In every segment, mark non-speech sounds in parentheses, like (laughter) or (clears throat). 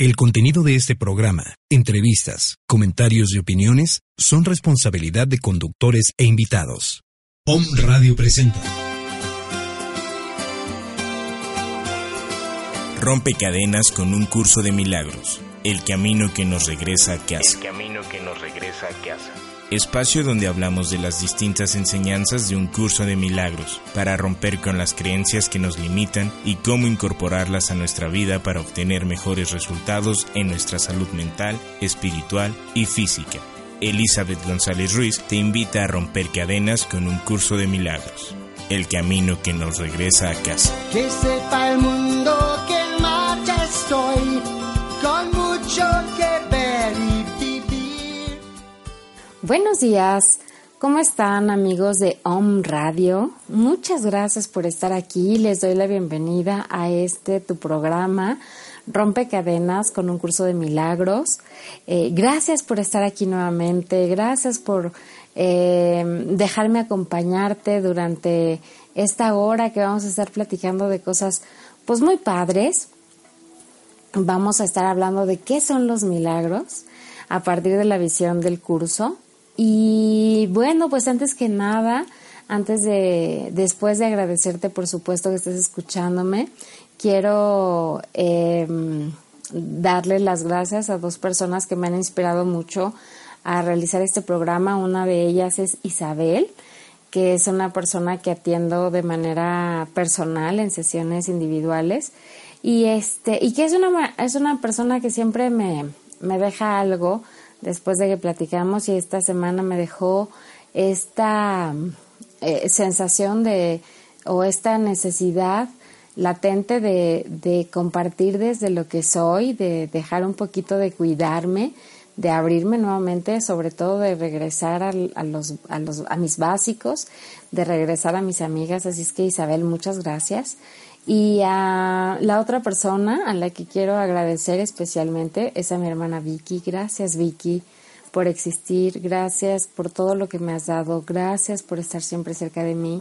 El contenido de este programa, entrevistas, comentarios y opiniones son responsabilidad de conductores e invitados. Om Radio presenta. Rompe cadenas con un curso de milagros. El camino que nos regresa a casa. El camino que nos regresa a casa. Espacio donde hablamos de las distintas enseñanzas de un curso de milagros, para romper con las creencias que nos limitan y cómo incorporarlas a nuestra vida para obtener mejores resultados en nuestra salud mental, espiritual y física. Elizabeth González Ruiz te invita a romper cadenas con un curso de milagros. El camino que nos regresa a casa. Que sepa el mundo que en marcha estoy, con mucho Buenos días, ¿cómo están amigos de Om Radio? Muchas gracias por estar aquí, les doy la bienvenida a este tu programa Rompe Cadenas con un curso de milagros. Eh, gracias por estar aquí nuevamente, gracias por eh, dejarme acompañarte durante esta hora que vamos a estar platicando de cosas pues muy padres. Vamos a estar hablando de qué son los milagros a partir de la visión del curso. Y bueno, pues antes que nada, antes de, después de agradecerte por supuesto que estés escuchándome, quiero eh, darle las gracias a dos personas que me han inspirado mucho a realizar este programa. Una de ellas es Isabel, que es una persona que atiendo de manera personal en sesiones individuales y este y que es una es una persona que siempre me, me deja algo después de que platicamos y esta semana me dejó esta eh, sensación de o esta necesidad latente de, de compartir desde lo que soy, de dejar un poquito de cuidarme, de abrirme nuevamente, sobre todo de regresar a, a, los, a, los, a mis básicos, de regresar a mis amigas. Así es que Isabel, muchas gracias. Y a la otra persona a la que quiero agradecer especialmente es a mi hermana Vicky. Gracias Vicky por existir, gracias por todo lo que me has dado, gracias por estar siempre cerca de mí,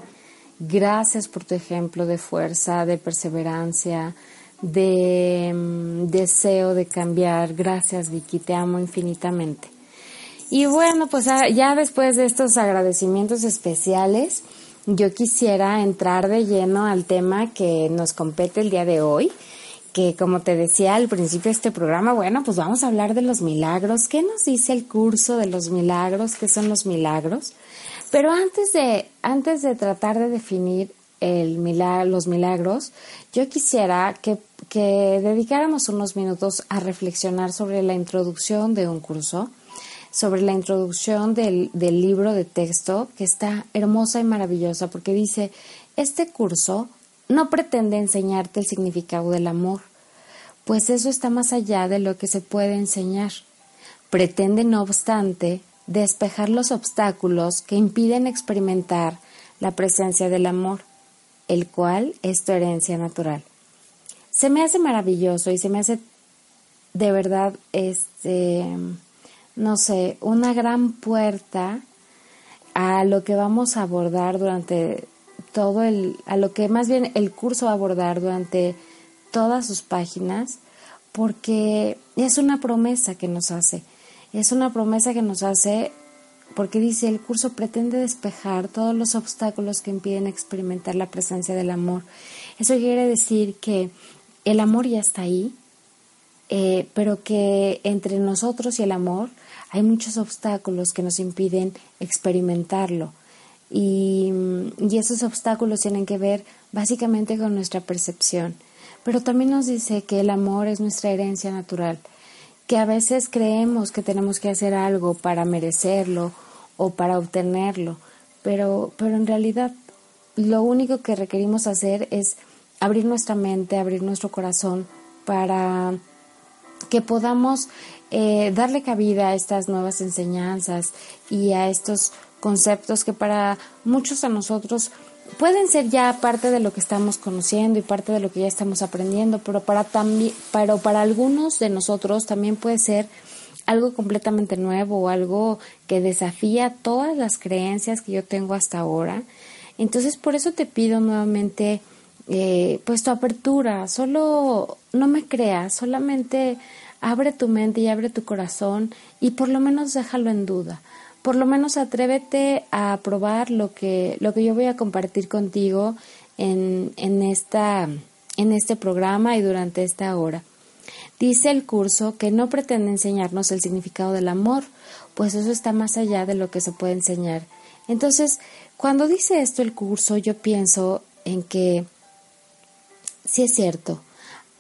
gracias por tu ejemplo de fuerza, de perseverancia, de um, deseo de cambiar. Gracias Vicky, te amo infinitamente. Y bueno, pues ya después de estos agradecimientos especiales, yo quisiera entrar de lleno al tema que nos compete el día de hoy, que como te decía al principio de este programa, bueno, pues vamos a hablar de los milagros. ¿Qué nos dice el curso de los milagros? ¿Qué son los milagros? Pero antes de, antes de tratar de definir el milagro, los milagros, yo quisiera que, que dedicáramos unos minutos a reflexionar sobre la introducción de un curso sobre la introducción del, del libro de texto, que está hermosa y maravillosa, porque dice, este curso no pretende enseñarte el significado del amor, pues eso está más allá de lo que se puede enseñar. Pretende, no obstante, despejar los obstáculos que impiden experimentar la presencia del amor, el cual es tu herencia natural. Se me hace maravilloso y se me hace de verdad este no sé, una gran puerta a lo que vamos a abordar durante todo el, a lo que más bien el curso va a abordar durante todas sus páginas, porque es una promesa que nos hace, es una promesa que nos hace porque dice el curso pretende despejar todos los obstáculos que impiden experimentar la presencia del amor. Eso quiere decir que el amor ya está ahí, eh, pero que entre nosotros y el amor hay muchos obstáculos que nos impiden experimentarlo. Y, esos obstáculos tienen que ver básicamente con nuestra percepción. Pero también nos dice que el amor es nuestra herencia natural, que a veces creemos que tenemos que hacer algo para merecerlo o para obtenerlo, pero, pero en realidad lo único que requerimos hacer es abrir nuestra mente, abrir nuestro corazón para que podamos eh, darle cabida a estas nuevas enseñanzas y a estos conceptos que para muchos de nosotros pueden ser ya parte de lo que estamos conociendo y parte de lo que ya estamos aprendiendo, pero para pero para algunos de nosotros también puede ser algo completamente nuevo o algo que desafía todas las creencias que yo tengo hasta ahora. Entonces, por eso te pido nuevamente eh, pues tu apertura, solo no me creas, solamente abre tu mente y abre tu corazón y por lo menos déjalo en duda. Por lo menos atrévete a probar lo que, lo que yo voy a compartir contigo en, en, esta, en este programa y durante esta hora. Dice el curso que no pretende enseñarnos el significado del amor, pues eso está más allá de lo que se puede enseñar. Entonces, cuando dice esto el curso, yo pienso en que sí es cierto,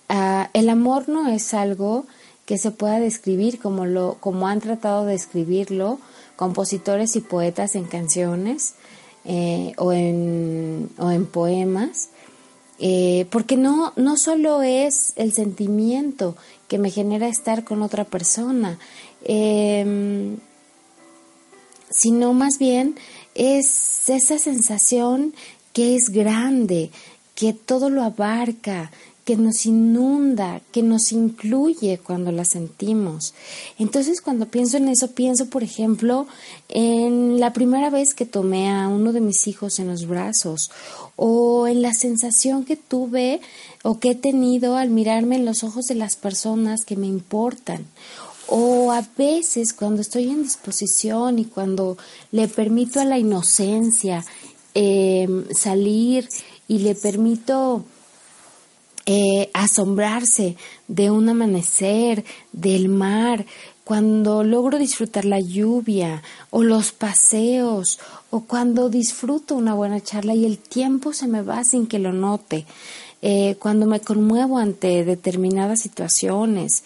ah, el amor no es algo que se pueda describir como, lo, como han tratado de escribirlo compositores y poetas en canciones eh, o, en, o, en, poemas, eh, porque no, no solo es el sentimiento que me genera estar con otra persona, em, sino más bien es esa sensación que es grande, que todo lo abarca, que nos inunda, que nos incluye cuando la sentimos. Entonces cuando pienso en eso, pienso, por ejemplo, en la primera vez que tomé a uno de mis hijos en los brazos o en la sensación que tuve o que he tenido al mirarme en los ojos de las personas que me importan o a veces cuando estoy en disposición y cuando le permito a la inocencia em, salir y le permito eh, asombrarse de un amanecer, del mar, cuando logro disfrutar la lluvia o los paseos o cuando disfruto una buena charla y el tiempo se me va sin que lo note, eh, cuando me conmuevo ante determinadas situaciones,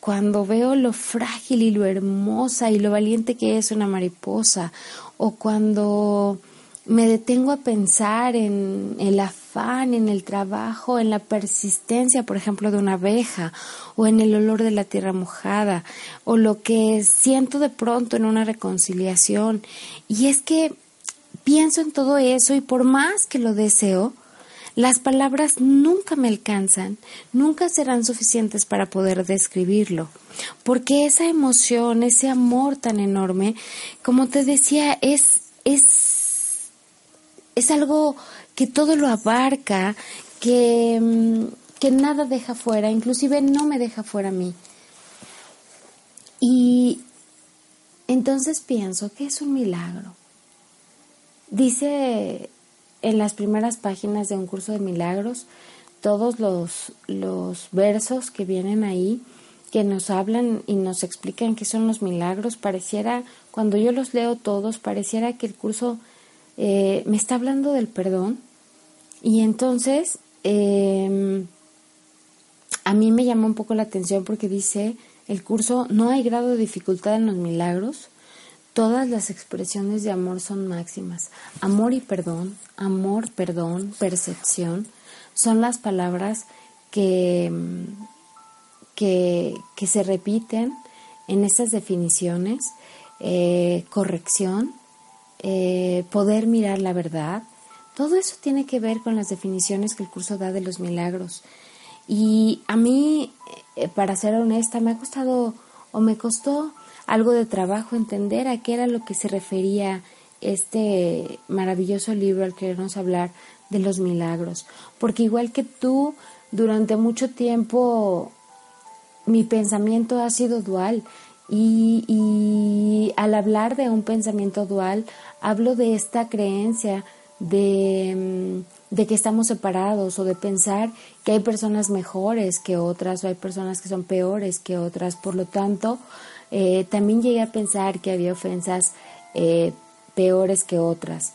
cuando veo lo frágil y lo hermosa y lo valiente que es una mariposa o cuando me detengo a pensar en el afán, en el trabajo, en la persistencia, por ejemplo, de una abeja, o en el olor de la tierra mojada, o lo que siento de pronto en una reconciliación. Y es que pienso en todo eso y por más que lo deseo, las palabras nunca me alcanzan, nunca serán suficientes para poder describirlo, porque esa emoción, ese amor tan enorme, como te decía, es, es es algo que todo lo abarca, que, mm, que nada deja fuera, inclusive no me deja fuera a mí. Y entonces pienso que es un milagro. Dice en las primeras páginas de un curso de milagros, todos los, los versos que vienen ahí, que nos hablan y nos explican qué son los milagros, pareciera, cuando yo los leo todos, pareciera que el curso eh, me está hablando del perdón y entonces em, a mí me llama un poco la atención porque dice el curso no hay grado de dificultad en los milagros, todas las expresiones de amor son máximas. Amor y perdón, amor, perdón, percepción, son las palabras que, que, que se repiten en estas definiciones. Eh, corrección, eh, poder mirar la verdad. Todo eso tiene que ver con las definiciones que el curso da de los milagros. Y a mí, eh, para ser honesta, me ha costado o me costó algo de trabajo entender a qué era lo que se refería este maravilloso libro al querernos hablar de los milagros. Porque igual que tú, durante mucho tiempo mi pensamiento ha sido dual y, al hablar de un pensamiento dual, hablo de esta creencia de, mm, de, que estamos separados o de pensar que hay personas mejores que otras o hay personas que son peores que otras. Por lo tanto, eh, también llegué a pensar que había ofensas eh, peores que otras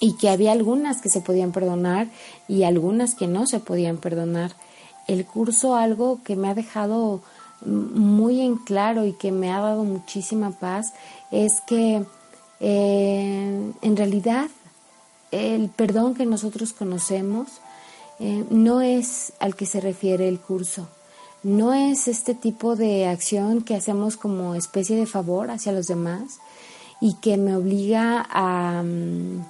y que había algunas que se podían perdonar y algunas que no se podían perdonar. El curso algo que me ha dejado muy en claro y que me ha dado muchísima paz es que eh, en realidad el perdón que nosotros conocemos eh, no es al que se refiere el curso, no es este tipo de acción que hacemos como especie de favor hacia los demás y que me obliga a, mm,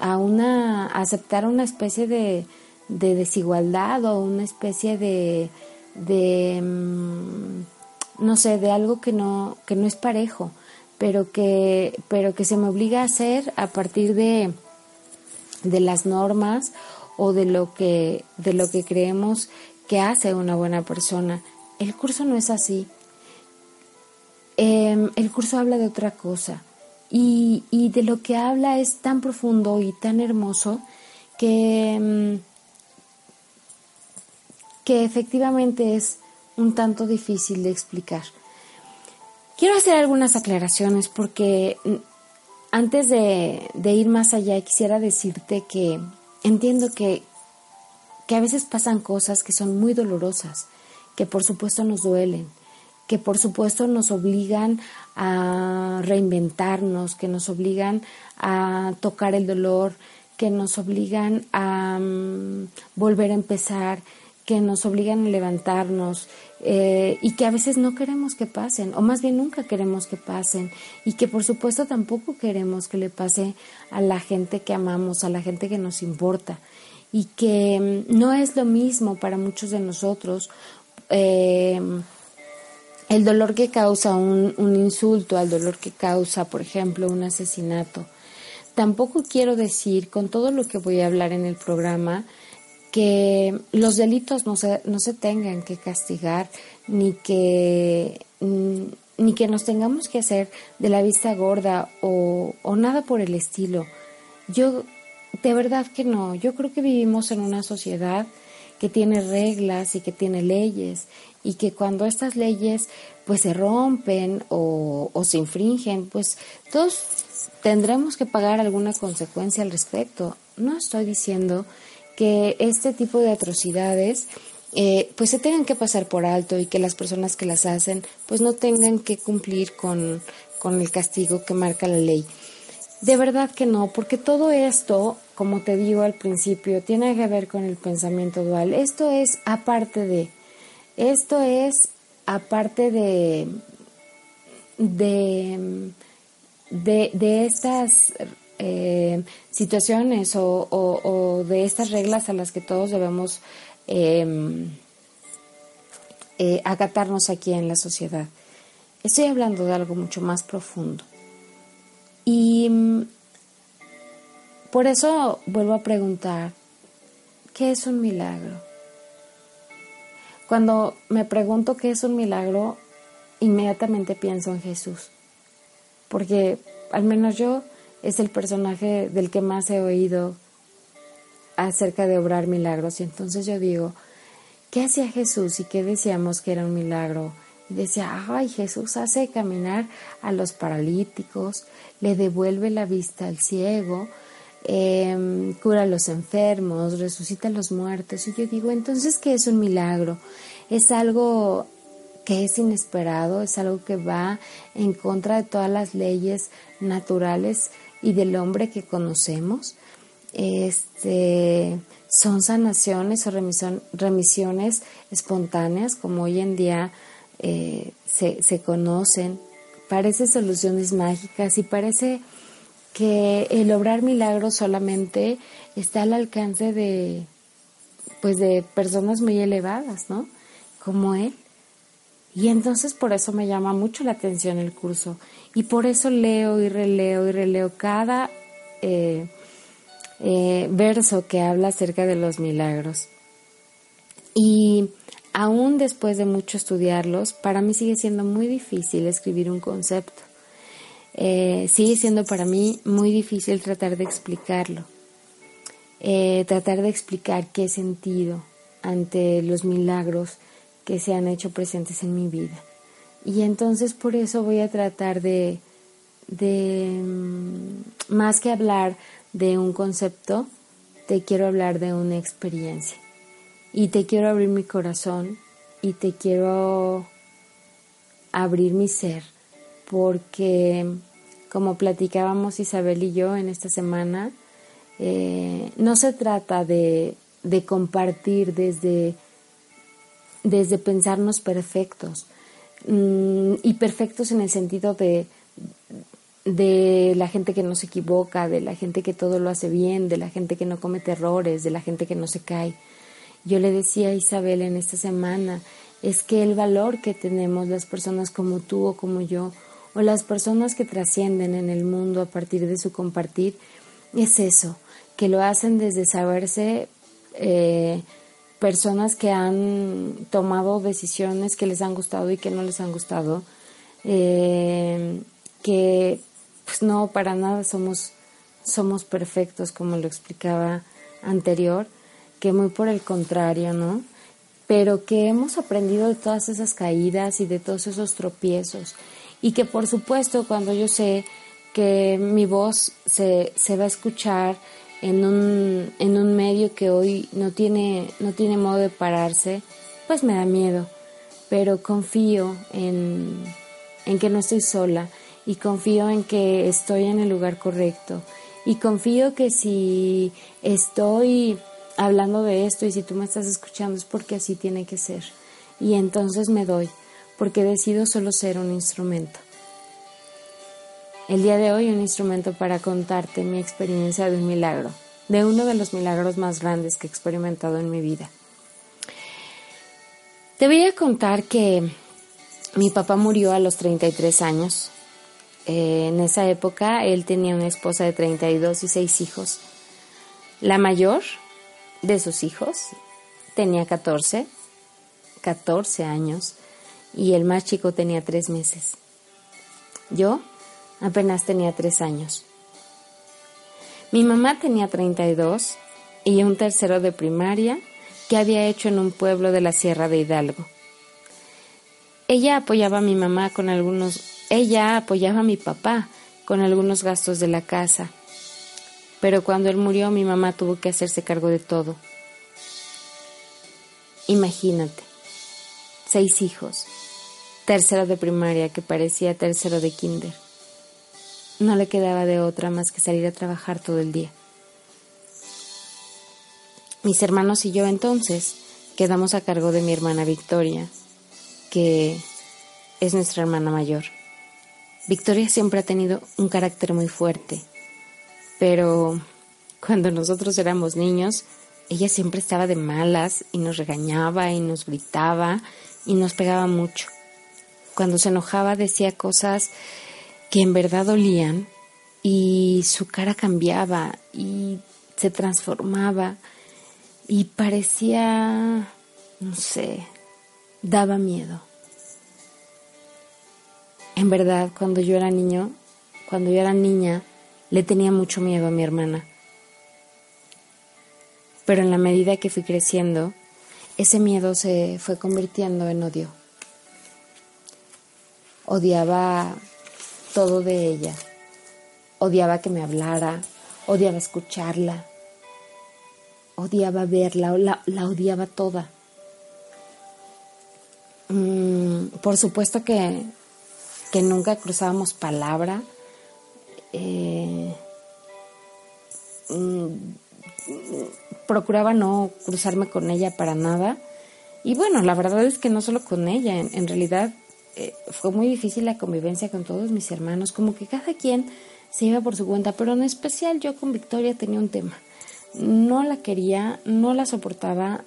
a, una, aceptar una especie de desigualdad o una especie de de, mm, no sé, de algo que no, que no es parejo, pero que, pero que se me obliga a hacer a partir de, de las normas o, de lo que, de lo que creemos que hace una buena persona. El curso no es así. Em, el curso habla de otra cosa y, y, de lo que habla es tan profundo y tan hermoso que, em, que efectivamente es un tanto difícil de explicar. Quiero hacer algunas aclaraciones porque mm, antes de, ir más allá quisiera decirte que entiendo que, que a veces pasan cosas que son muy dolorosas, que por supuesto nos duelen, que por supuesto nos obligan a reinventarnos, que nos obligan a tocar el dolor, que nos obligan a mm, volver a empezar, que nos obligan a levantarnos eh, y que a veces no queremos que pasen, o más bien nunca queremos que pasen, y que por supuesto tampoco queremos que le pase a la gente que amamos, a la gente que nos importa, y que mm, no es lo mismo para muchos de nosotros eh, el dolor que causa un, un insulto al dolor que causa, por ejemplo, un asesinato. Tampoco quiero decir, con todo lo que voy a hablar en el programa, que los delitos no se, no se tengan que castigar ni que, mm, ni que nos tengamos que hacer de la vista gorda o, o nada por el estilo. Yo, de verdad que no, yo creo que vivimos en una sociedad que tiene reglas y que tiene leyes y que cuando estas leyes pues se rompen o, o se infringen, pues todos tendremos que pagar alguna consecuencia al respecto. No estoy diciendo que este tipo de atrocidades eh, pues se tengan que pasar por alto y que las personas que las hacen pues no tengan que cumplir con, con el castigo que marca la ley. De verdad que no, porque todo esto, como te digo al principio, tiene que ver con el pensamiento dual. Esto es aparte de, esto es aparte de, de, de, de estas eh, situaciones o, de estas reglas a las que todos debemos em, eh, acatarnos aquí en la sociedad. Estoy hablando de algo mucho más profundo. Y mm, por eso vuelvo a preguntar, ¿qué es un milagro? Cuando me pregunto qué es un milagro, inmediatamente pienso en Jesús, porque al menos yo es el personaje del que más he oído acerca de obrar milagros. Y entonces yo digo, ¿qué hacía Jesús y qué decíamos que era un milagro? Y decía, ay, Jesús hace caminar a los paralíticos, le devuelve la vista al ciego, em, cura a los enfermos, resucita a los muertos. Y yo digo, entonces, ¿qué es un milagro? Es algo que es inesperado, es algo que va en contra de todas las leyes naturales y del hombre que conocemos. Este, son sanaciones o remisiones espontáneas, como hoy en día eh, se, se conocen. Parece soluciones mágicas y parece que el obrar milagros solamente está al alcance de, pues de personas muy elevadas, ¿no? Como él. Y entonces por eso me llama mucho la atención el curso y por eso leo y releo y releo cada eh, eh, verso que habla acerca de los milagros. Y aún después de mucho estudiarlos, para mí sigue siendo muy difícil escribir un concepto. Eh, sigue siendo para mí muy difícil tratar de explicarlo. tratar de explicar qué sentido ante los milagros que se han hecho presentes en mi vida. Y entonces por eso voy a tratar de, de mm, más que hablar de un concepto, te quiero hablar de una experiencia. Y te quiero abrir mi corazón y te quiero abrir mi ser, porque como platicábamos Isabel y yo en esta semana, eh, no se trata de, de compartir desde desde pensarnos perfectos mm, y perfectos en el sentido de, de la gente que no se equivoca, de la gente que todo lo hace bien, de la gente que no comete errores, de la gente que no se cae. Yo le decía a Isabel en esta semana, es que el valor que tenemos las personas como tú o como yo, o las personas que trascienden en el mundo a partir de su compartir, es eso, que lo hacen desde saberse eh, personas que han tomado decisiones que les han gustado y que no les han gustado, eh, que pues no, para nada somos, somos perfectos, como lo explicaba anterior, que muy por el contrario, ¿no? Pero que hemos aprendido de todas esas caídas y de todos esos tropiezos. Y que por supuesto cuando yo sé que mi voz se, se va a escuchar en un, en un medio que hoy no tiene, no tiene modo de pararse, pues me da miedo. Pero confío en, en que no estoy sola y confío en que estoy en el lugar correcto y confío que si estoy hablando de esto y si tú me estás escuchando es porque así tiene que ser. Y entonces me doy, porque decido solo ser un instrumento. El día de hoy un instrumento para contarte mi experiencia de un milagro, de uno de los milagros más grandes que he experimentado en mi vida. Te voy a contar que mi papá murió a los 33 años. Eh, en esa época él tenía una esposa de 32 y seis hijos. La mayor de sus hijos tenía 14, 14 años y el más chico tenía tres meses. Yo apenas tenía tres años. Mi mamá tenía 32 y un tercero de primaria que había hecho en un pueblo de la Sierra de Hidalgo. Ella apoyaba a mi mamá con algunos, ella apoyaba a mi papá con algunos gastos de la casa. Pero cuando él murió mi mamá tuvo que hacerse cargo de todo. Imagínate, seis hijos, tercero de primaria que parecía tercero de kinder. No le quedaba de otra más que salir a trabajar todo el día. Mis hermanos y yo entonces quedamos a cargo de mi hermana Victoria, que es nuestra hermana mayor. Victoria siempre ha tenido un carácter muy fuerte, pero cuando nosotros éramos niños, ella siempre estaba de malas y nos regañaba y nos gritaba y nos pegaba mucho. Cuando se enojaba decía cosas que en verdad dolían y su cara cambiaba y se transformaba y parecía, no sé, daba miedo. En verdad, cuando yo era niño, cuando yo era niña, le tenía mucho miedo a mi hermana. Pero en la medida que fui creciendo, ese miedo se fue convirtiendo en odio. Odiaba todo de ella. Odiaba que me hablara, odiaba escucharla, odiaba verla, la, la odiaba toda. Mm, por supuesto que, que, nunca cruzábamos palabra. Eh, mm, procuraba no cruzarme con ella para nada. Y bueno, la verdad es que no solo con ella, en realidad eh, fue muy difícil la convivencia con todos mis hermanos, como que cada quien se iba por su cuenta, pero en especial yo con Victoria tenía un tema. No la quería, no la soportaba.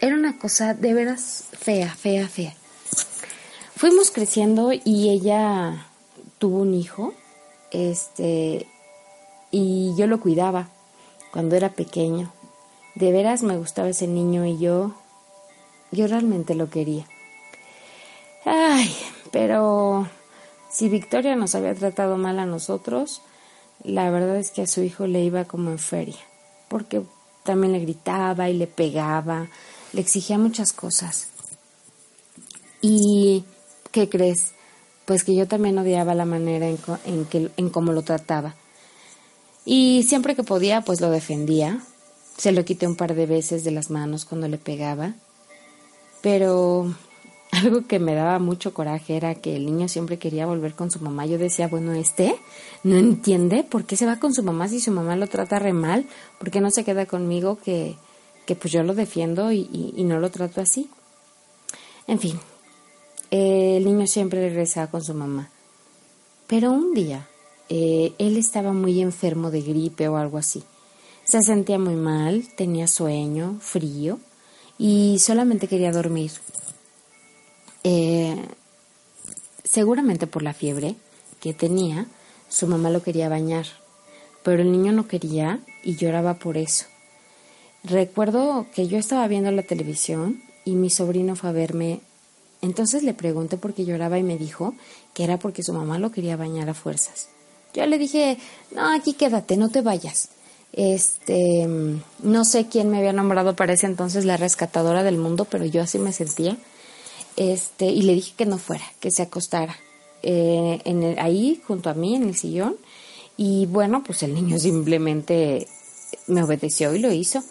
Era una cosa de veras fea, fea, fea. Fuimos creciendo y ella tuvo un hijo, este, y yo lo cuidaba cuando era pequeño. De veras me gustaba ese niño y yo, yo realmente lo quería. Ay, pero si Victoria nos había tratado mal a nosotros, la verdad es que a su hijo le iba como en feria, porque también le gritaba y le pegaba, le exigía muchas cosas. ¿Y qué crees? Pues que yo también odiaba la manera en, en, que, en cómo lo trataba. Y siempre que podía, pues lo defendía. Se lo quité un par de veces de las manos cuando le pegaba. Pero algo que me daba mucho coraje era que el niño siempre quería volver con su mamá. Yo decía, bueno, este no entiende por qué se va con su mamá si su mamá lo trata re mal, por qué no se queda conmigo que, que pues yo lo defiendo y, no lo trato así. En fin, el niño siempre regresaba con su mamá. Pero un día, eh, él estaba muy enfermo de gripe o algo así. Se sentía muy mal, tenía sueño, frío y solamente quería dormir. Eh, seguramente por la fiebre que tenía, su mamá lo quería bañar, pero el niño no quería y lloraba por eso. Recuerdo que yo estaba viendo la televisión y mi sobrino fue a verme. Entonces le pregunté por qué lloraba y me dijo que era porque su mamá lo quería bañar a fuerzas. Yo le dije, no, aquí quédate, no te vayas. Este, no sé quién me había nombrado para ese entonces la rescatadora del mundo, pero yo así me sentía. Este, y le dije que no fuera, que se acostara eh, en ahí junto a mí en el sillón. Y bueno, pues el niño (laughs) simplemente me obedeció y lo hizo.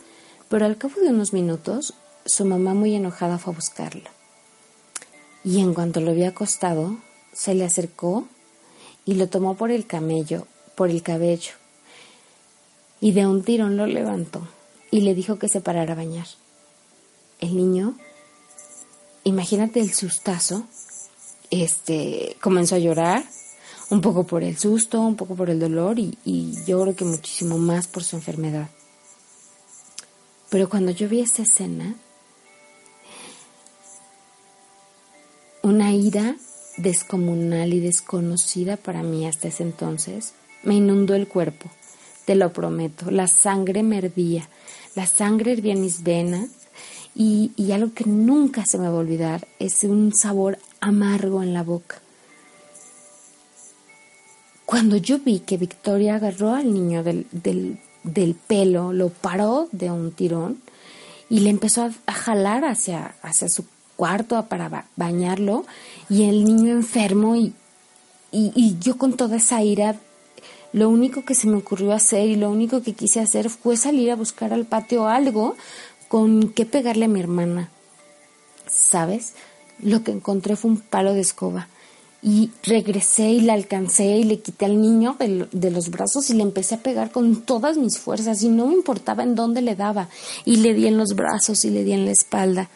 Pero al cabo de unos minutos, su mamá muy enojada fue a buscarlo. Y en cuanto lo había acostado, se le acercó y lo tomó por el camello, por el cabello. Y de un tirón lo levantó y le dijo que se parara a bañar. El niño, imagínate el sustazo, este, comenzó a llorar, un poco por el susto, un poco por el dolor y, yo creo que muchísimo más por su enfermedad. Pero cuando yo vi esa escena, una ira descomunal y desconocida para mí hasta ese entonces me inundó el cuerpo, te lo prometo. La sangre me hervía, la sangre hervía en mis venas y, y algo que nunca se me va a olvidar es un sabor amargo en la boca. Cuando yo vi que Victoria agarró al niño del, del del pelo, lo paró de un tirón y le empezó a, jalar hacia, hacia su cuarto para bañarlo y el niño enfermo y, y, yo con toda esa ira lo único que se me ocurrió hacer y lo único que quise hacer fue salir a buscar al patio algo con que pegarle a mi hermana. ¿Sabes? Lo que encontré fue un palo de escoba y regresé y la alcancé y le quité al niño de, los brazos y le empecé a pegar con todas mis fuerzas y no me importaba en dónde le daba y le di en los brazos y le di en la espalda.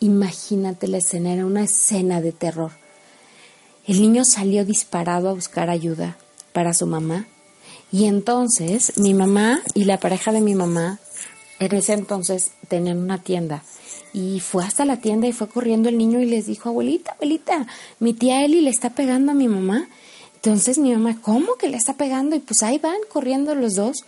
Imagínate la escena, era una escena de terror. El niño salió disparado a buscar ayuda para su mamá y entonces mi mamá y la pareja de mi mamá en ese entonces tenían una tienda y fue hasta la tienda y fue corriendo el niño y les dijo, abuelita, abuelita, mi tía Eli le está pegando a mi mamá. Entonces mi mamá, ¿cómo que le está pegando? Y pues ahí van corriendo los dos.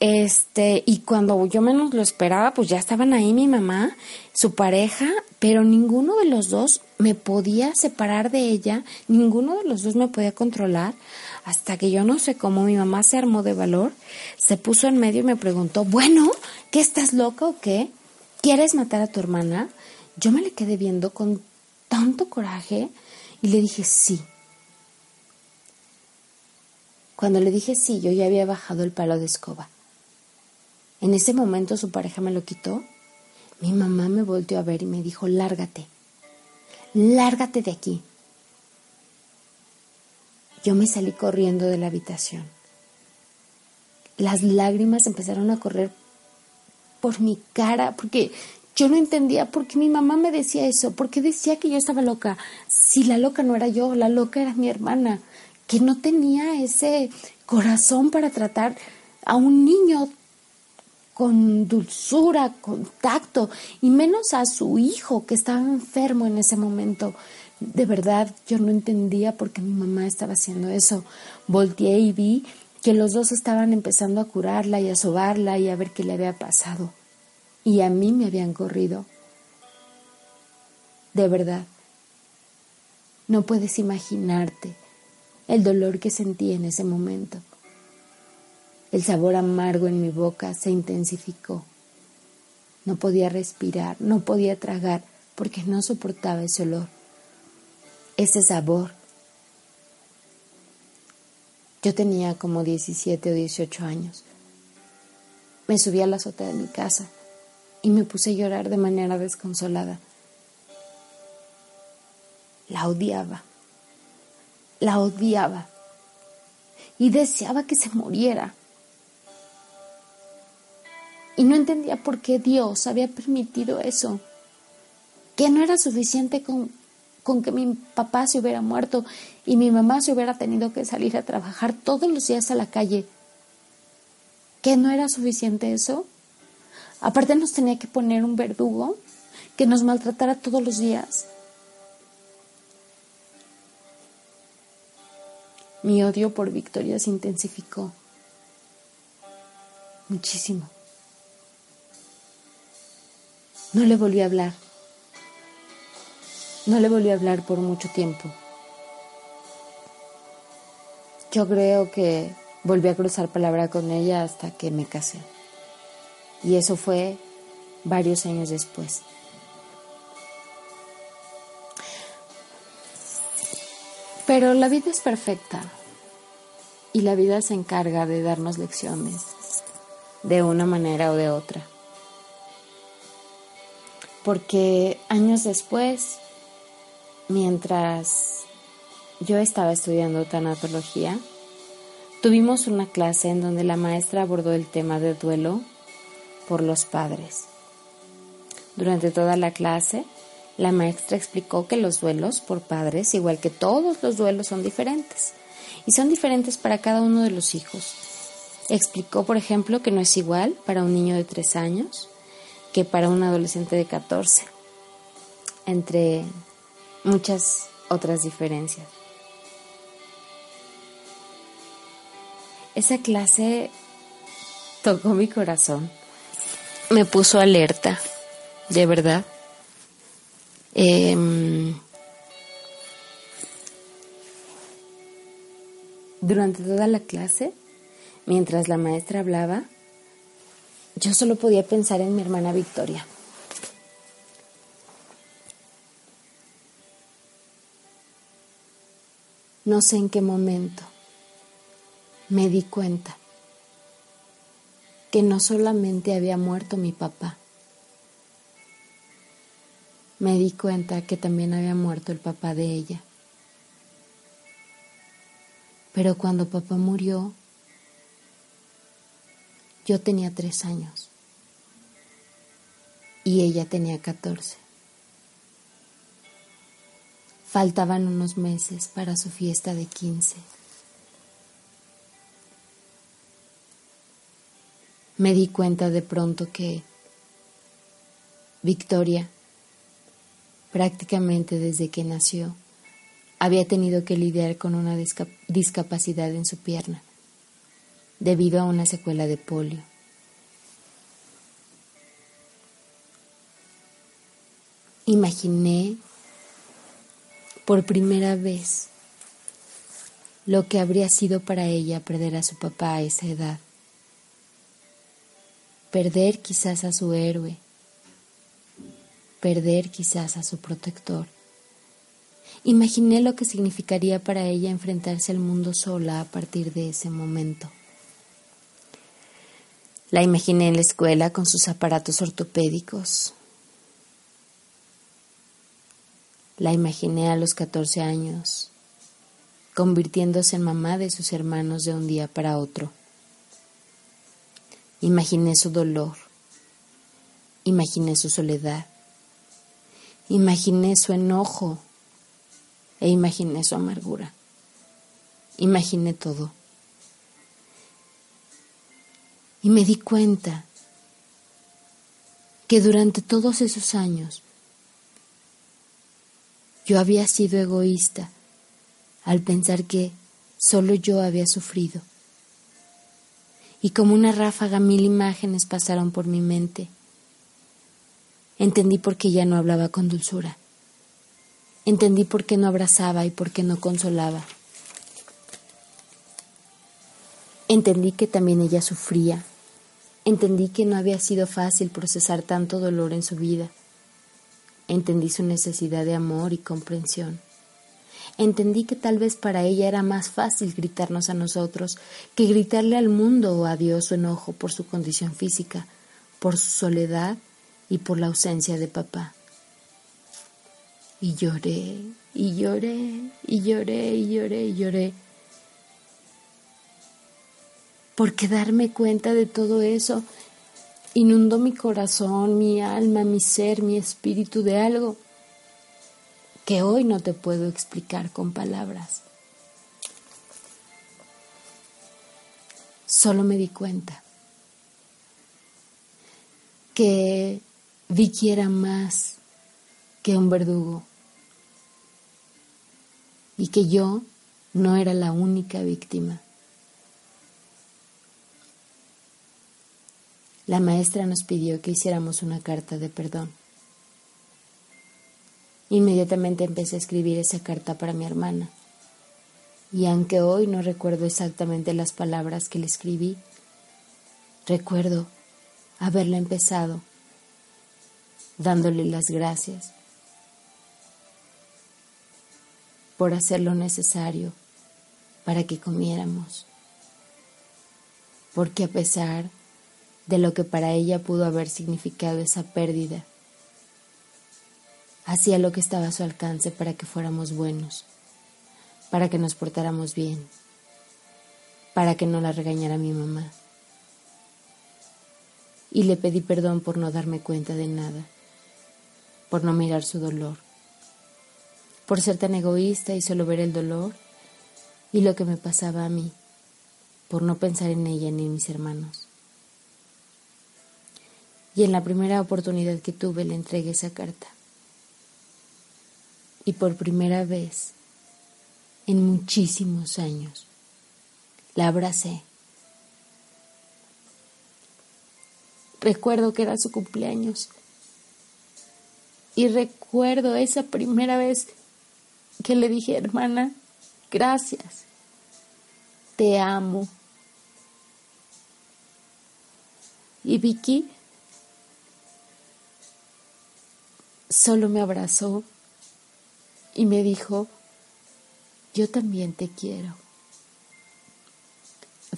Este, y cuando yo menos lo esperaba, pues ya estaban ahí mi mamá, su pareja, pero ninguno de los dos me podía separar de ella, ninguno de los dos me podía controlar, hasta que yo no sé cómo mi mamá se armó de valor, se puso en medio y me preguntó, bueno, ¿qué estás loca o qué? ¿quieres matar a tu hermana? Yo me le quedé viendo con tanto coraje y le dije sí. Cuando le dije sí, yo ya había bajado el palo de escoba. En ese momento su pareja me lo quitó. Mi mamá me volteó a ver y me dijo, lárgate, lárgate de aquí. Yo me salí corriendo de la habitación. Las lágrimas empezaron a correr por mi cara, porque yo no entendía por qué mi mamá me decía eso, porque decía que yo estaba loca. Si la loca no era yo, la loca era mi hermana, que no tenía ese corazón para tratar a un niño con dulzura, con tacto, y menos a su hijo que estaba enfermo en ese momento. De verdad, yo no entendía por qué mi mamá estaba haciendo eso. Volteé y vi que los dos estaban empezando a curarla y a sobarla y a ver qué le había pasado. Y a mí me habían corrido. De verdad, no puedes imaginarte el dolor que sentí en ese momento. El sabor amargo en mi boca se intensificó. No podía respirar, no podía tragar porque no soportaba ese olor, ese sabor yo tenía como 17 o 18 años. Me subí a la azotea de mi casa y me puse a llorar de manera desconsolada. La odiaba, la odiaba y deseaba que se muriera. Y no entendía por qué Dios había permitido eso, que no era suficiente con con que mi papá se hubiera muerto y mi mamá se hubiera tenido que salir a trabajar todos los días a la calle. ¿Que no era suficiente eso? Aparte nos tenía que poner un verdugo que nos maltratara todos los días. Mi odio por Victoria se intensificó muchísimo. No le volví a hablar. No le volví a hablar por mucho tiempo. Yo creo que volví a cruzar palabra con ella hasta que me casé. Y eso fue varios años después. Pero la vida es perfecta y la vida se encarga de darnos lecciones de una manera o de otra. Porque años después, mientras yo estaba estudiando tanatología, tuvimos una clase en donde la maestra abordó el tema de duelo por los padres. Durante toda la clase, la maestra explicó que los duelos por padres, igual que todos los duelos, son diferentes y son diferentes para cada uno de los hijos. Explicó, por ejemplo, que no es igual para un niño de 3 años que para un adolescente de 14, entre muchas otras diferencias. Esa clase tocó mi corazón, me puso alerta, de verdad. Em, durante toda la clase, mientras la maestra hablaba, yo solo podía pensar en mi hermana Victoria. No sé en qué momento me di cuenta que no solamente había muerto mi papá, me di cuenta que también había muerto el papá de ella. Pero cuando papá murió, yo tenía tres años y ella tenía catorce. Faltaban unos meses para su fiesta de quince. Me di cuenta de pronto que Victoria prácticamente desde que nació, había tenido que lidiar con una discapacidad en su pierna, debido a una secuela de polio. Imaginé por primera vez lo que habría sido para ella perder a su papá a esa edad, perder quizás a su héroe, perder quizás a su protector. Imaginé lo que significaría para ella enfrentarse al mundo sola a partir de ese momento. La imaginé en la escuela con sus aparatos ortopédicos. La imaginé a los 14 años, convirtiéndose en mamá de sus hermanos de un día para otro. Imaginé su dolor, imaginé su soledad, Imaginé su enojo e imaginé su amargura. Imaginé todo. Y me di cuenta que durante todos esos años yo había sido egoísta al pensar que solo yo había sufrido. Y como una ráfaga mil imágenes pasaron por mi mente Entendí por qué ya no hablaba con dulzura. Entendí por qué no abrazaba y por qué no consolaba. Entendí que también ella sufría. Entendí que no había sido fácil procesar tanto dolor en su vida. Entendí su necesidad de amor y comprensión. Entendí que tal vez para ella era más fácil gritarnos a nosotros que gritarle al mundo o a Dios su enojo por su condición física, por su soledad y por la ausencia de papá. Y lloré, y lloré, y lloré, y lloré, y lloré. Porque darme cuenta de todo eso inundó mi corazón, mi alma, mi ser, mi espíritu de algo que hoy no te puedo explicar con palabras. Solo me di cuenta que Vicky era más que un verdugo y que yo no era la única víctima. La maestra nos pidió que hiciéramos una carta de perdón Inmediatamente empecé a escribir esa carta para mi hermana. Y aunque hoy no recuerdo exactamente las palabras que le escribí, recuerdo haberla empezado dándole las gracias por hacer lo necesario para que comiéramos. Porque a pesar de lo que para ella pudo haber significado esa pérdida, hacía lo que estaba a su alcance para que fuéramos buenos, para que nos portáramos bien, para que no la regañara mi mamá. Y le pedí perdón por no darme cuenta de nada, por no mirar su dolor, por ser tan egoísta y solo ver el dolor y lo que me pasaba a mí, por no pensar en ella ni en mis hermanos. Y en la primera oportunidad que tuve le entregué esa carta. Y por primera vez en muchísimos años la abracé. Recuerdo que era su cumpleaños. Y recuerdo esa primera vez que le dije, hermana, gracias, te amo. Y Vicky solo me abrazó y me dijo, yo también te quiero.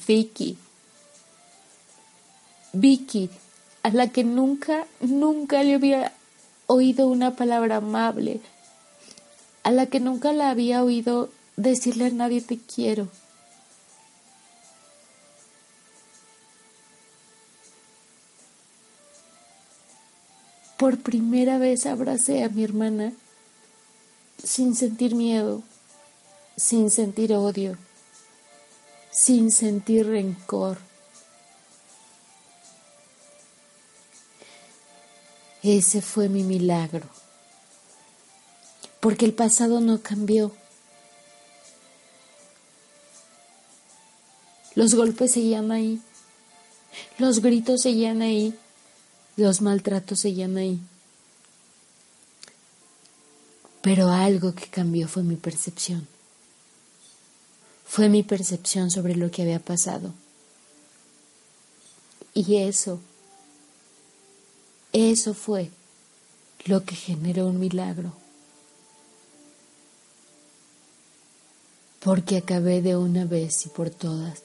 Vicky, Vicky, a la que nunca, nunca le había oído una palabra amable, a la que nunca la había oído decirle a nadie te quiero. Por primera vez abracé a mi hermana sin sentir miedo, sin sentir odio, sin sentir rencor. Ese fue mi milagro, porque el pasado no cambió. Los golpes seguían ahí, los gritos seguían ahí, los maltratos seguían ahí. Pero algo que cambió fue mi percepción. Fue mi percepción sobre lo que había pasado. Y eso eso fue lo que generó un milagro. Porque acabé de una vez y por todas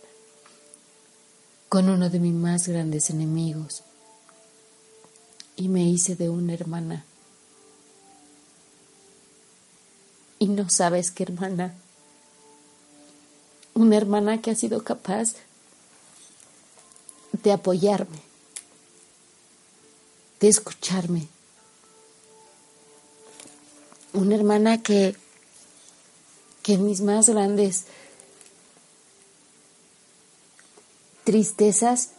con uno de mis más grandes enemigos y me hice de una hermana. Y no sabes qué hermana. Una hermana que ha sido capaz de apoyarme, de escucharme. Una hermana que, que mis más grandes tristezas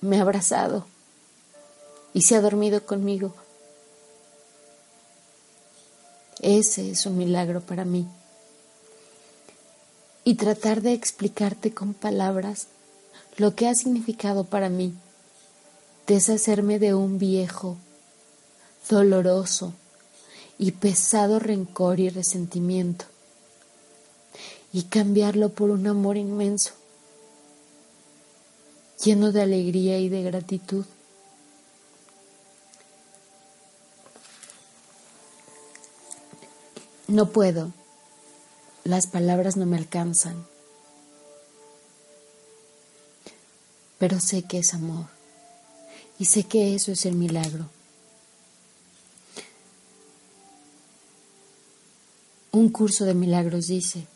me ha abrazado y se ha dormido conmigo. Ese es un milagro para mí. Y tratar de explicarte con palabras lo que ha significado para mí deshacerme de un viejo, doloroso y pesado rencor y resentimiento y cambiarlo por un amor inmenso, lleno de alegría y de gratitud. No puedo, las palabras no me alcanzan, pero sé que es amor. Y sé que eso es el milagro. Un curso de milagros dice,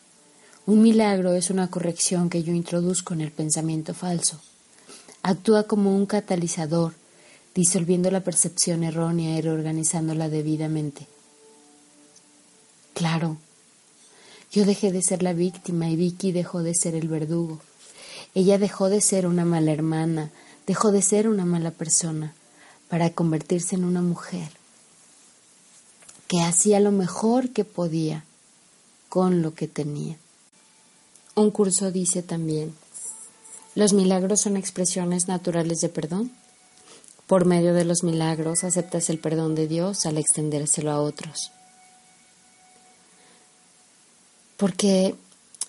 un milagro es una corrección que yo introduzco en el pensamiento falso. Actúa como un catalizador, disolviendo la percepción errónea y reorganizándola debidamente. Claro, yo dejé de ser la víctima y Vicky dejó de ser el verdugo. Ella dejó de ser una mala hermana, dejó de ser una mala persona para convertirse en una mujer que hacía lo mejor que podía con lo que tenía. Un curso dice también, los milagros son expresiones naturales de perdón. Por medio de los milagros aceptas el perdón de Dios al extendérselo a otros. Porque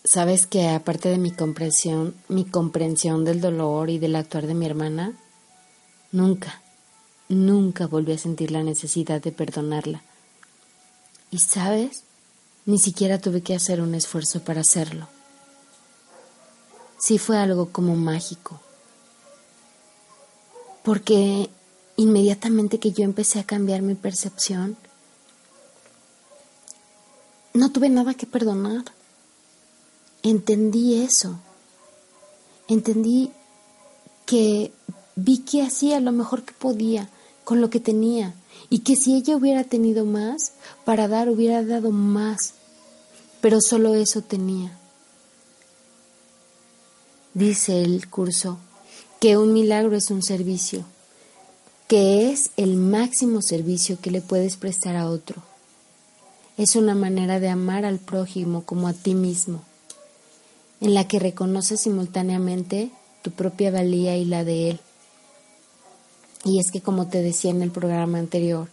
sabes que aparte de mi comprensión, mi comprensión del dolor y del actuar de mi hermana, nunca, nunca volví a sentir la necesidad de perdonarla. Y sabes, ni siquiera tuve que hacer un esfuerzo para hacerlo. Sí fue algo como mágico. Porque inmediatamente que yo empecé a cambiar mi percepción, no tuve nada que perdonar. Entendí eso. Entendí que vi que hacía lo mejor que podía con lo que tenía y que si ella hubiera tenido más, para dar hubiera dado más, pero solo eso tenía. Dice el curso que un milagro es un servicio, que es el máximo servicio que le puedes prestar a otro es una manera de amar al prójimo como a ti mismo, en la que reconoces simultáneamente tu propia valía y la de él. Y es que como te decía en el programa anterior,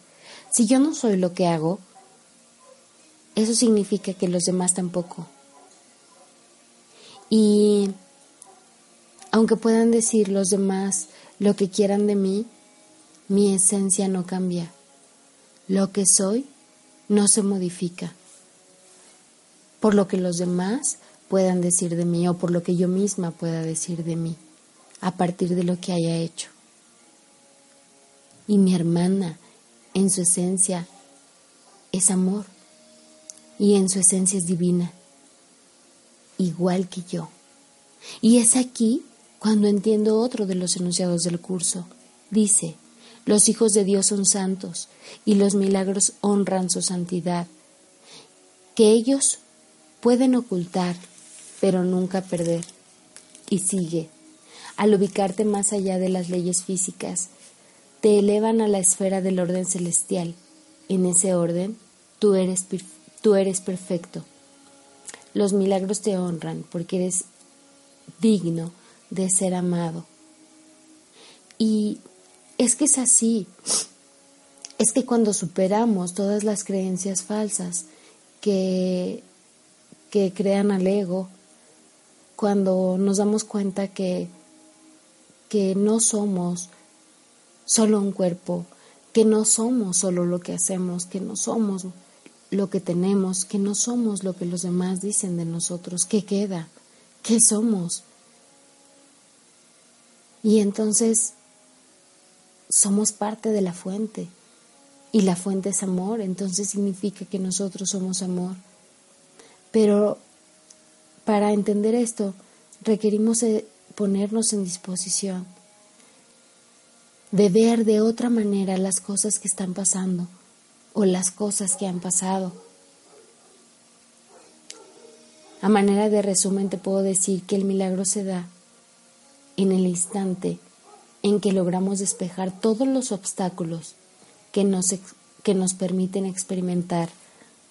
si yo no soy lo que hago, eso significa que los demás tampoco. Y aunque puedan decir los demás lo que quieran de mí, mi esencia no cambia. Lo que soy no se modifica por lo que los demás puedan decir de mí o por lo que yo misma pueda decir de mí a partir de lo que haya hecho. Y mi hermana, en su esencia, es amor y en su esencia es divina, igual que yo. Y es aquí cuando entiendo otro de los enunciados del curso. Dice, los hijos de Dios son santos y los milagros honran su santidad, que ellos pueden ocultar, pero nunca perder. Y sigue, al ubicarte más allá de las leyes físicas, te elevan a la esfera del orden celestial. En ese orden, tú eres, tú eres perfecto. Los milagros te honran porque eres digno de ser amado. Y es que es así. Es que cuando superamos todas las creencias falsas que, que crean al ego, cuando nos damos cuenta que, que no somos solo un cuerpo, que no somos solo lo que hacemos, que no somos lo que tenemos, que no somos lo que los demás dicen de nosotros, ¿qué queda? ¿Qué somos? Y entonces somos parte de la fuente y la fuente es amor, entonces significa que nosotros somos amor. Pero para entender esto requerimos ponernos en disposición de ver de otra manera las cosas que están pasando o las cosas que han pasado. A manera de resumen te puedo decir que el milagro se da en el instante en que logramos despejar todos los obstáculos que nos, que nos permiten experimentar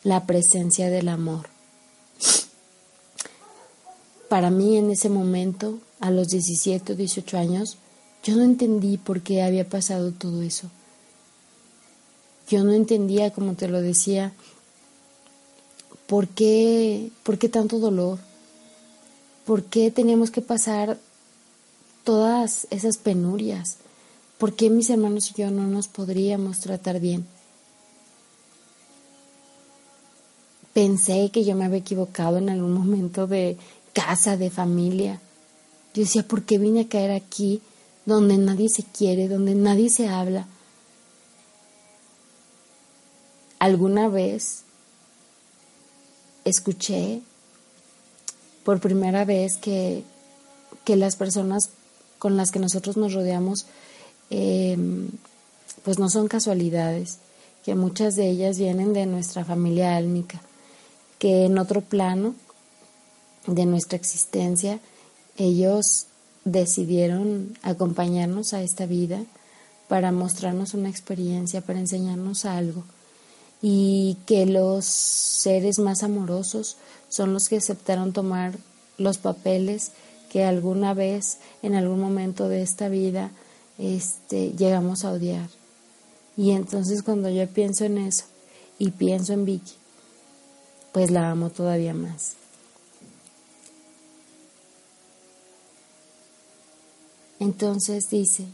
la presencia del amor. Para mí en ese momento, a los 17 o 18 años, yo no entendí por qué había pasado todo eso. Yo no entendía, como te lo decía, por qué, por qué tanto dolor, por qué teníamos que pasar todas esas penurias? ¿Por qué mis hermanos y yo no nos podríamos tratar bien? Pensé que yo me había equivocado en algún momento de casa, de familia. Yo decía, ¿por qué vine a caer aquí donde nadie se quiere, donde nadie se habla? Alguna vez escuché por primera vez que, que las personas con las que nosotros nos rodeamos, em, pues no son casualidades, que muchas de ellas vienen de nuestra familia álmica, que en otro plano de nuestra existencia ellos decidieron acompañarnos a esta vida para mostrarnos una experiencia, para enseñarnos algo. Y que los seres más amorosos son los que aceptaron tomar los papeles que alguna vez, en algún momento de esta vida, este, llegamos a odiar. Y entonces cuando yo pienso en eso y pienso en Vicky, pues la amo todavía más. Entonces dice,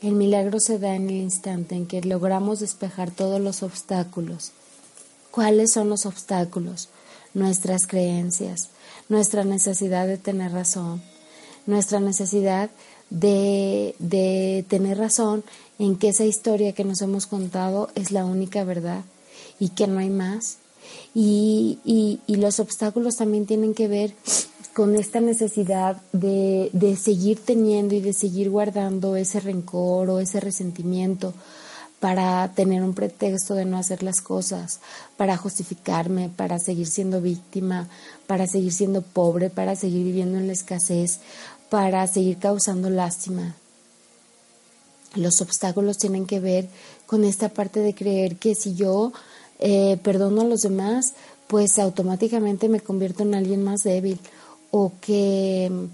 el milagro se da en el instante en que logramos despejar todos los obstáculos. ¿Cuáles son los obstáculos? Nuestras creencias, nuestra necesidad de tener razón, nuestra necesidad de, de tener razón en que esa historia que nos hemos contado es la única verdad y que no hay más. Y, y, y los obstáculos también tienen que ver con esta necesidad de, de, seguir teniendo y de seguir guardando ese rencor o ese resentimiento para tener un pretexto de no hacer las cosas, para justificarme, para seguir siendo víctima, para seguir siendo pobre, para seguir viviendo en la escasez, para seguir causando lástima. Los obstáculos tienen que ver con esta parte de creer que si yo eh, perdono a los demás, pues automáticamente me convierto en alguien más débil o que mm,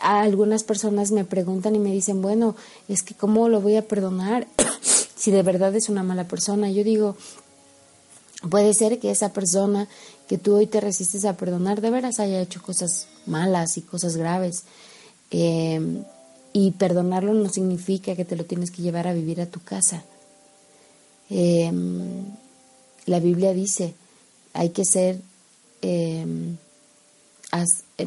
algunas personas me preguntan y me dicen, bueno, es que ¿cómo lo voy a perdonar (clears throat) si de verdad es una mala persona? Yo digo, puede ser que esa persona que tú hoy te resistes a perdonar de veras haya hecho cosas malas y cosas graves. Eh, y perdonarlo no significa que te lo tienes que llevar a vivir a tu casa. Eh, la Biblia dice, hay que ser eh,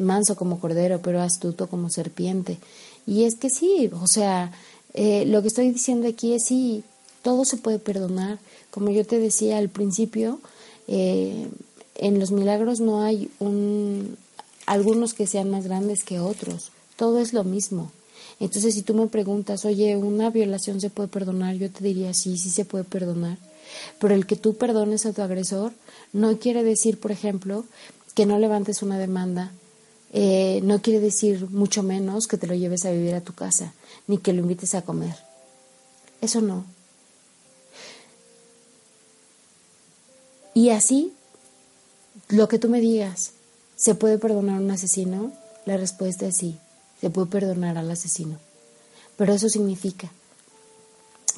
manso como cordero, pero astuto como serpiente. Y es que sí, o sea, eh, lo que estoy diciendo aquí es sí, todo se puede perdonar. Como yo te decía al principio, eh, en los milagros no hay un, algunos que sean más grandes que otros, todo es lo mismo. Entonces, si tú me preguntas, oye, ¿una violación se puede perdonar? Yo te diría, sí, sí se puede perdonar. Pero el que tú perdones a tu agresor no quiere decir, por ejemplo, que no levantes una demanda, eh, no quiere decir mucho menos que te lo lleves a vivir a tu casa, ni que lo invites a comer. Eso no. Y así, lo que tú me digas, ¿se puede perdonar a un asesino? La respuesta es sí, se puede perdonar al asesino. Pero eso significa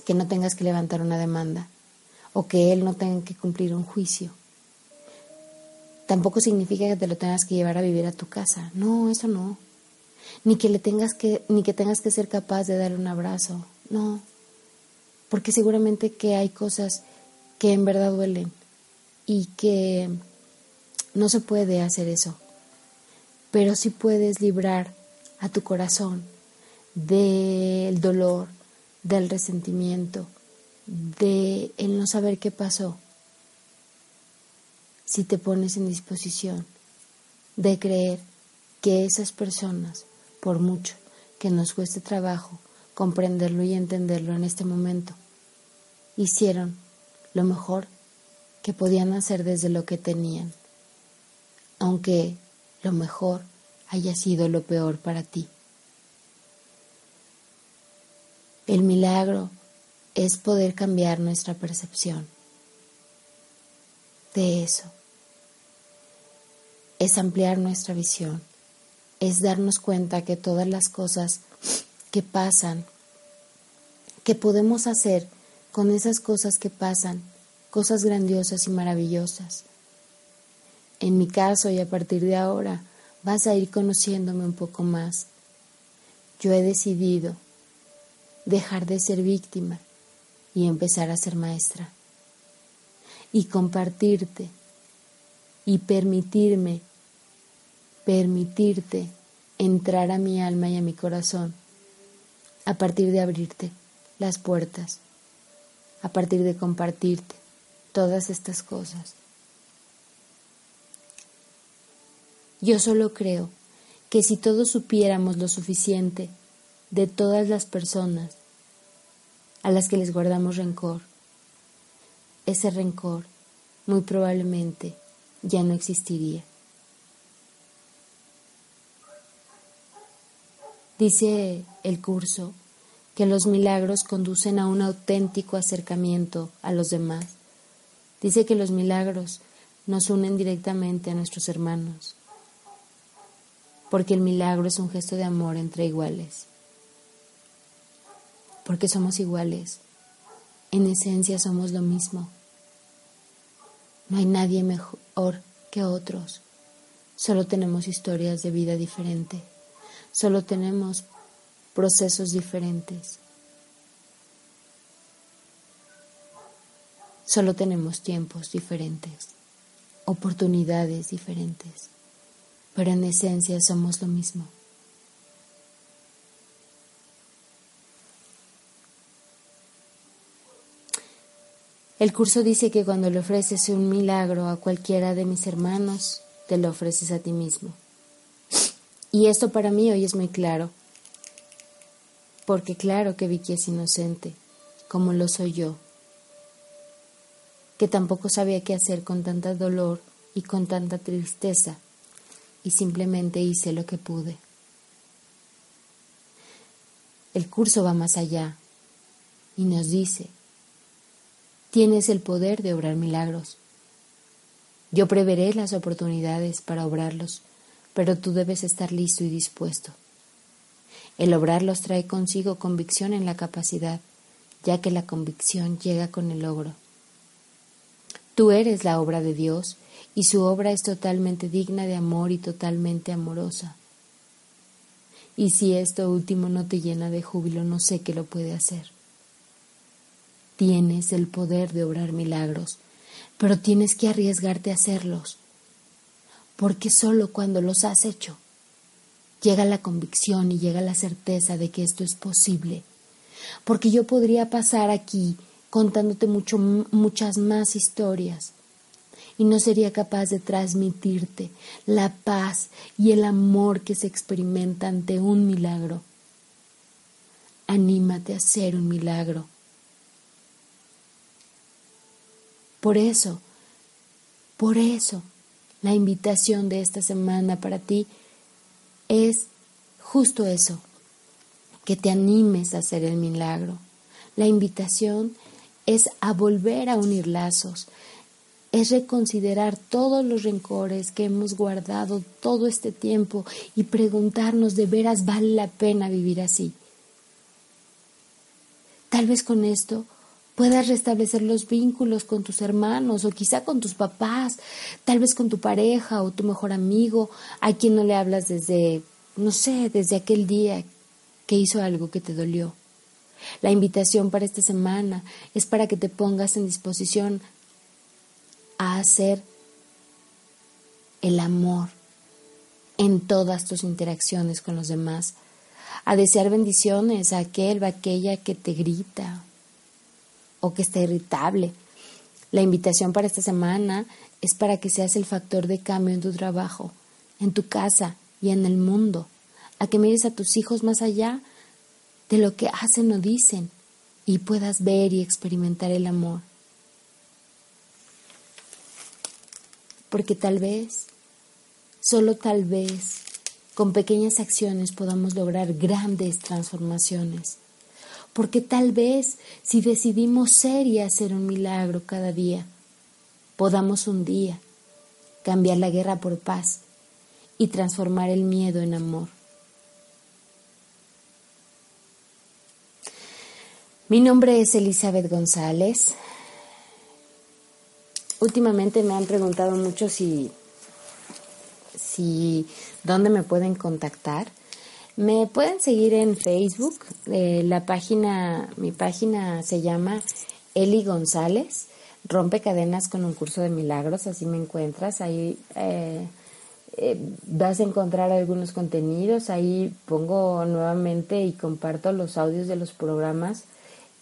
que no tengas que levantar una demanda o que él no tenga que cumplir un juicio Tampoco significa que te lo tengas que llevar a vivir a tu casa. No, eso no. Ni que le tengas que ni que tengas que ser capaz de darle un abrazo. No. Porque seguramente que hay cosas que en verdad duelen y que no se puede hacer eso. Pero sí puedes librar a tu corazón del dolor, del resentimiento, de el no saber qué pasó si te pones en disposición de creer que esas personas, por mucho que nos cueste trabajo comprenderlo y entenderlo en este momento, hicieron lo mejor que podían hacer desde lo que tenían, aunque lo mejor haya sido lo peor para ti. El milagro es poder cambiar nuestra percepción de eso es ampliar nuestra visión, es darnos cuenta que todas las cosas que pasan, que podemos hacer con esas cosas que pasan, cosas grandiosas y maravillosas. En mi caso y a partir de ahora vas a ir conociéndome un poco más. Yo he decidido dejar de ser víctima y empezar a ser maestra y compartirte y permitirme permitirte entrar a mi alma y a mi corazón a partir de abrirte las puertas, a partir de compartirte todas estas cosas. Yo solo creo que si todos supiéramos lo suficiente de todas las personas a las que les guardamos rencor, ese rencor muy probablemente ya no existiría. Dice el curso que los milagros conducen a un auténtico acercamiento a los demás. Dice que los milagros nos unen directamente a nuestros hermanos, porque el milagro es un gesto de amor entre iguales. porque somos iguales. En esencia somos lo mismo. No hay nadie mejor que otros. Solo tenemos historias de vida diferente. Solo tenemos procesos diferentes. Solo tenemos tiempos diferentes, oportunidades diferentes, pero en esencia somos lo mismo. El curso dice que cuando le ofreces un milagro a cualquiera de mis hermanos, te lo ofreces a ti mismo. Y esto para mí hoy es muy claro, porque claro que Vicky es inocente, como lo soy yo, que tampoco sabía qué hacer con tanta dolor y con tanta tristeza, y simplemente hice lo que pude. El curso va más allá y nos dice, Tienes el poder de obrar milagros. Yo preveré las oportunidades para obrarlos, pero tú debes estar listo y dispuesto. El obrarlos trae consigo convicción en la capacidad, ya que la convicción llega con el logro. Tú eres la obra de Dios y su obra es totalmente digna de amor y totalmente amorosa. Y si esto último no te llena de júbilo, no sé qué lo puede hacer. Tienes el poder de obrar milagros, pero tienes que arriesgarte a hacerlos, porque solo cuando los has hecho llega la convicción y llega la certeza de que esto es posible. Porque yo podría pasar aquí contándote mucho, muchas más historias y no sería capaz de transmitirte la paz y el amor que se experimenta ante un milagro. Anímate a hacer un milagro. Por eso, por eso, la invitación de esta semana para ti es justo eso, que te animes a hacer el milagro. La invitación es a volver a unir lazos, es reconsiderar todos los rencores que hemos guardado todo este tiempo y preguntarnos de veras vale la pena vivir así. Tal vez con esto puedas restablecer los vínculos con tus hermanos o quizá con tus papás, tal vez con tu pareja o tu mejor amigo, a quien no le hablas desde, no sé, desde aquel día que hizo algo que te dolió. La invitación para esta semana es para que te pongas en disposición a hacer el amor en todas tus interacciones con los demás, a desear bendiciones a aquel o aquella que te grita o que está irritable. La invitación para esta semana es para que seas el factor de cambio en tu trabajo, en tu casa y en el mundo, a que mires a tus hijos más allá de lo que hacen o dicen y puedas ver y experimentar el amor. Porque tal vez, solo tal vez, con pequeñas acciones podamos lograr grandes transformaciones porque tal vez si decidimos ser y hacer un milagro cada día, podamos un día cambiar la guerra por paz y transformar el miedo en amor. Mi nombre es Elizabeth González. Últimamente me han preguntado mucho si, si dónde me pueden contactar. Me pueden seguir en Facebook. Eh, la página, mi página se llama Eli González. Rompe cadenas con un curso de milagros, así me encuentras. Ahí eh, eh, vas a encontrar algunos contenidos. Ahí pongo nuevamente y comparto los audios de los programas.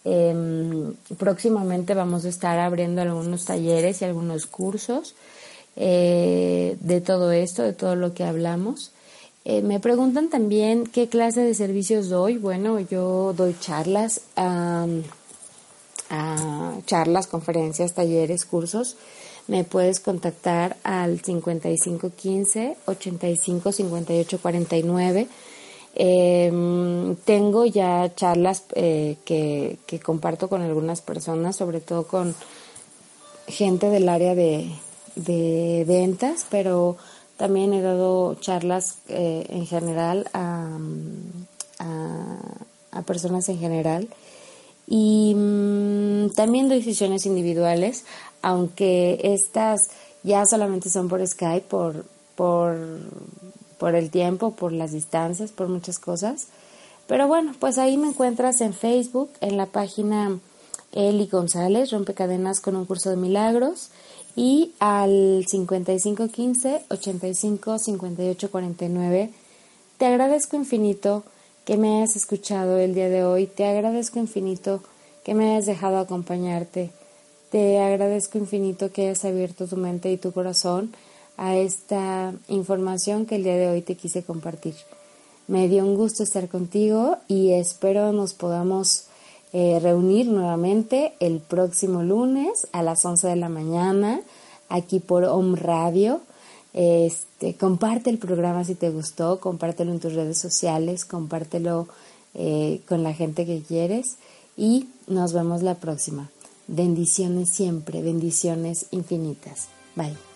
Em, próximamente vamos a estar abriendo algunos talleres y algunos cursos de todo esto, de todo lo que hablamos. Eh, me preguntan también qué clase de servicios doy. Bueno, yo doy charlas, charlas, conferencias, talleres, cursos. Me puedes contactar al 5515 85 58 49. Tengo ya charlas eh, que, que, comparto con algunas personas, sobre todo con gente del área de, de ventas, pero también he dado charlas eh, en general a, a, personas en general. Y mm, también doy sesiones individuales, aunque estas ya solamente son por Skype, por, por, por el tiempo, por las distancias, por muchas cosas. Pero bueno, pues ahí me encuentras en Facebook, en la página Eli González, Rompecadenas con un curso de milagros, y al 5515 85 58 49. Te agradezco infinito que me hayas escuchado el día de hoy. Te agradezco infinito que me hayas dejado acompañarte. Te agradezco infinito que hayas abierto tu mente y tu corazón a esta información que el día de hoy te quise compartir. Me dio un gusto estar contigo y espero nos podamos eh, reunir nuevamente el próximo lunes a las 11 de la mañana aquí por Home Radio. Este, comparte el programa si te gustó, compártelo en tus redes sociales, compártelo eh, con la gente que quieres y nos vemos la próxima. Bendiciones siempre, bendiciones infinitas. Bye.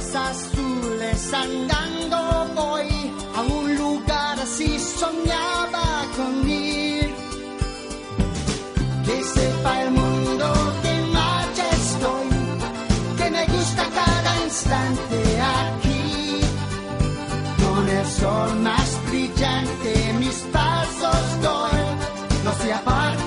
Cielos azules andando voy a un lugar así soñaba con ir. Que sepa el mundo que en marcha estoy, que me gusta cada instante aquí con el sol más brillante mis pasos doy, no se aparta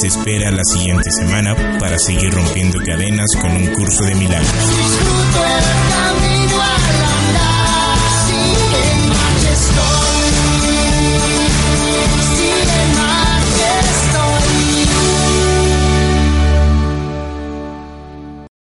Te espera la siguiente semana para seguir rompiendo cadenas con un curso de milagros.